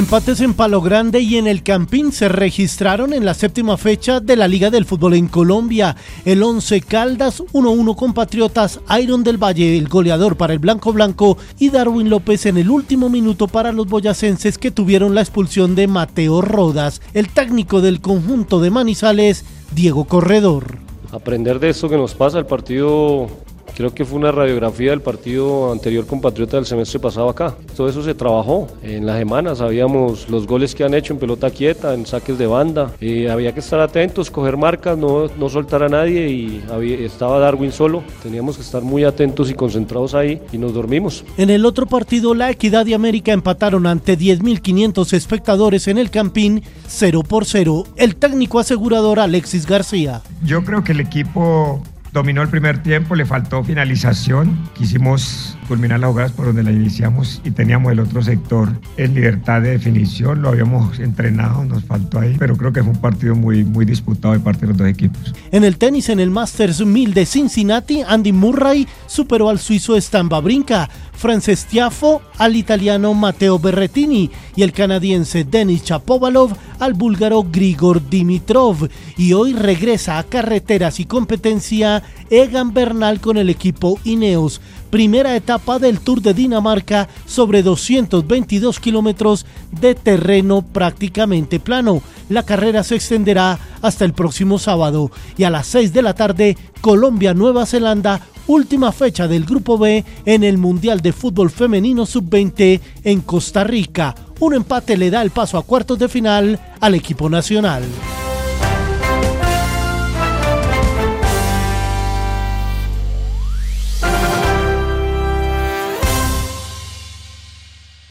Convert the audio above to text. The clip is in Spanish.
Empates en Palo Grande y en el Campín se registraron en la séptima fecha de la Liga del Fútbol en Colombia. El 11 Caldas 1-1 con Patriotas, Iron del Valle, el goleador para el Blanco Blanco y Darwin López en el último minuto para los boyacenses que tuvieron la expulsión de Mateo Rodas, el técnico del conjunto de Manizales, Diego Corredor. Aprender de esto que nos pasa, el partido Creo que fue una radiografía del partido anterior compatriota del semestre pasado acá. Todo eso se trabajó. En las semanas sabíamos los goles que han hecho en pelota quieta, en saques de banda. y había que estar atentos, coger marcas, no, no soltar a nadie y estaba Darwin solo. Teníamos que estar muy atentos y concentrados ahí y nos dormimos. En el otro partido, la Equidad de América empataron ante 10.500 espectadores en el Campín 0 por 0. El técnico asegurador Alexis García. Yo creo que el equipo Dominó el primer tiempo, le faltó finalización. Quisimos culminar las jugadas por donde la iniciamos y teníamos el otro sector en libertad de definición. Lo habíamos entrenado, nos faltó ahí, pero creo que fue un partido muy, muy disputado de parte de los dos equipos. En el tenis, en el Masters 1000 de Cincinnati, Andy Murray superó al suizo Stamba Brinca, Frances Tiafo al italiano Matteo Berrettini y el canadiense Denis Chapovalov al búlgaro Grigor Dimitrov. Y hoy regresa a carreteras y competencia Egan Bernal con el equipo Ineos. Primera etapa del Tour de Dinamarca sobre 222 kilómetros de terreno prácticamente plano. La carrera se extenderá hasta el próximo sábado y a las 6 de la tarde Colombia-Nueva Zelanda, última fecha del Grupo B en el Mundial de Fútbol Femenino Sub-20 en Costa Rica. Un empate le da el paso a cuartos de final al equipo nacional.